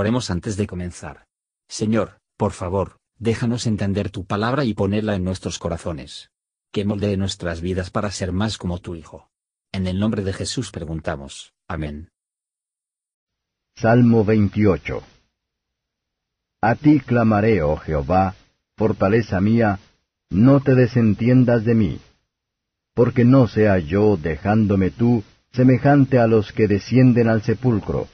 Oremos antes de comenzar. Señor, por favor, déjanos entender tu palabra y ponerla en nuestros corazones. Que moldee nuestras vidas para ser más como tu Hijo. En el nombre de Jesús preguntamos. Amén. Salmo 28 A ti clamaré, oh Jehová, fortaleza mía, no te desentiendas de mí. Porque no sea yo, dejándome tú, semejante a los que descienden al sepulcro.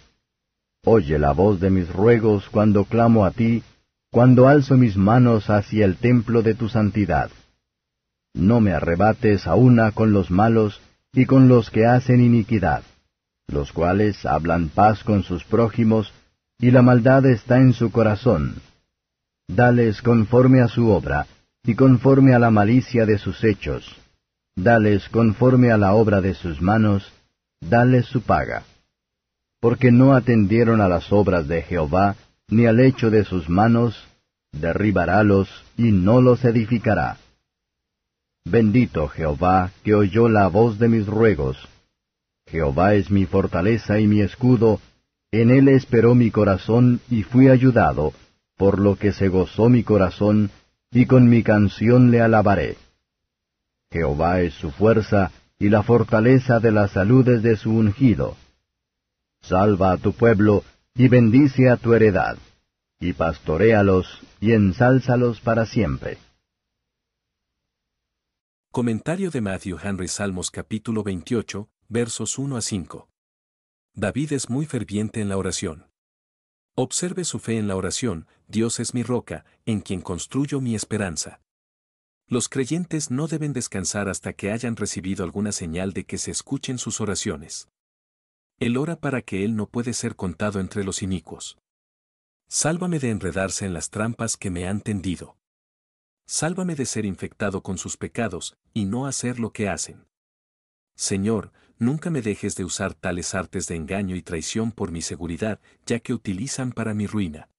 Oye la voz de mis ruegos cuando clamo a ti, cuando alzo mis manos hacia el templo de tu santidad. No me arrebates a una con los malos y con los que hacen iniquidad, los cuales hablan paz con sus prójimos, y la maldad está en su corazón. Dales conforme a su obra, y conforme a la malicia de sus hechos. Dales conforme a la obra de sus manos, dales su paga. Porque no atendieron a las obras de Jehová, ni al hecho de sus manos, derribarálos y no los edificará. Bendito Jehová, que oyó la voz de mis ruegos. Jehová es mi fortaleza y mi escudo, en él esperó mi corazón y fui ayudado, por lo que se gozó mi corazón, y con mi canción le alabaré. Jehová es su fuerza y la fortaleza de las saludes de su ungido. Salva a tu pueblo y bendice a tu heredad, y pastoréalos y ensálzalos para siempre. Comentario de Matthew Henry Salmos capítulo 28, versos 1 a 5. David es muy ferviente en la oración. Observe su fe en la oración, Dios es mi roca, en quien construyo mi esperanza. Los creyentes no deben descansar hasta que hayan recibido alguna señal de que se escuchen sus oraciones. Él ora para que Él no puede ser contado entre los inicuos. Sálvame de enredarse en las trampas que me han tendido. Sálvame de ser infectado con sus pecados, y no hacer lo que hacen. Señor, nunca me dejes de usar tales artes de engaño y traición por mi seguridad, ya que utilizan para mi ruina.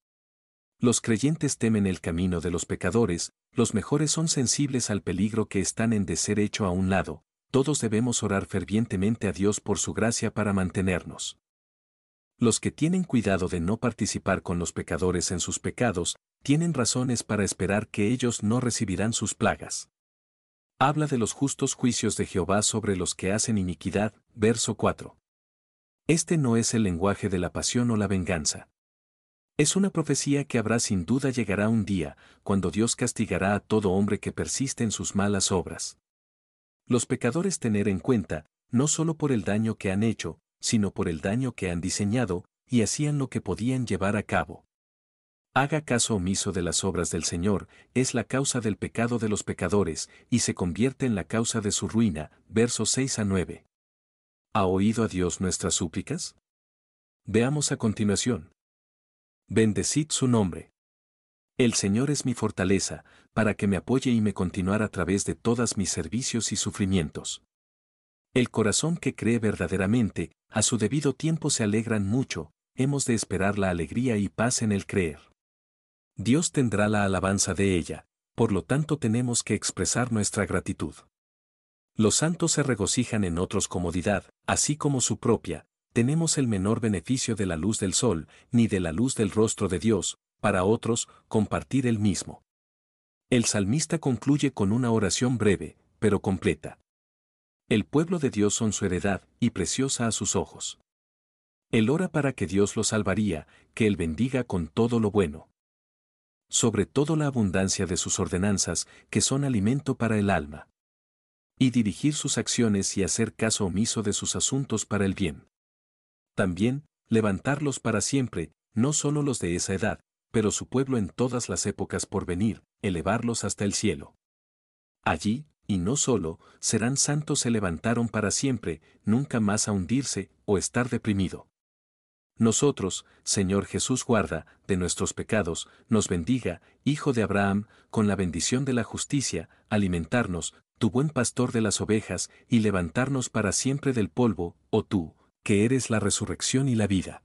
Los creyentes temen el camino de los pecadores, los mejores son sensibles al peligro que están en de ser hecho a un lado, todos debemos orar fervientemente a Dios por su gracia para mantenernos. Los que tienen cuidado de no participar con los pecadores en sus pecados, tienen razones para esperar que ellos no recibirán sus plagas. Habla de los justos juicios de Jehová sobre los que hacen iniquidad, verso 4. Este no es el lenguaje de la pasión o la venganza. Es una profecía que habrá sin duda llegará un día, cuando Dios castigará a todo hombre que persiste en sus malas obras. Los pecadores tener en cuenta, no solo por el daño que han hecho, sino por el daño que han diseñado, y hacían lo que podían llevar a cabo. Haga caso omiso de las obras del Señor, es la causa del pecado de los pecadores, y se convierte en la causa de su ruina. Versos 6 a 9. ¿Ha oído a Dios nuestras súplicas? Veamos a continuación. Bendecid su nombre. El Señor es mi fortaleza, para que me apoye y me continuar a través de todas mis servicios y sufrimientos. El corazón que cree verdaderamente, a su debido tiempo se alegran mucho, hemos de esperar la alegría y paz en el creer. Dios tendrá la alabanza de ella, por lo tanto tenemos que expresar nuestra gratitud. Los santos se regocijan en otros comodidad, así como su propia, tenemos el menor beneficio de la luz del sol, ni de la luz del rostro de Dios, para otros, compartir el mismo. El salmista concluye con una oración breve, pero completa. El pueblo de Dios son su heredad, y preciosa a sus ojos. Él ora para que Dios lo salvaría, que Él bendiga con todo lo bueno sobre todo la abundancia de sus ordenanzas, que son alimento para el alma. Y dirigir sus acciones y hacer caso omiso de sus asuntos para el bien. También, levantarlos para siempre, no solo los de esa edad, pero su pueblo en todas las épocas por venir, elevarlos hasta el cielo. Allí, y no solo, serán santos se levantaron para siempre, nunca más a hundirse o estar deprimido. Nosotros, Señor Jesús guarda, de nuestros pecados, nos bendiga, Hijo de Abraham, con la bendición de la justicia, alimentarnos, tu buen pastor de las ovejas, y levantarnos para siempre del polvo, oh tú, que eres la resurrección y la vida.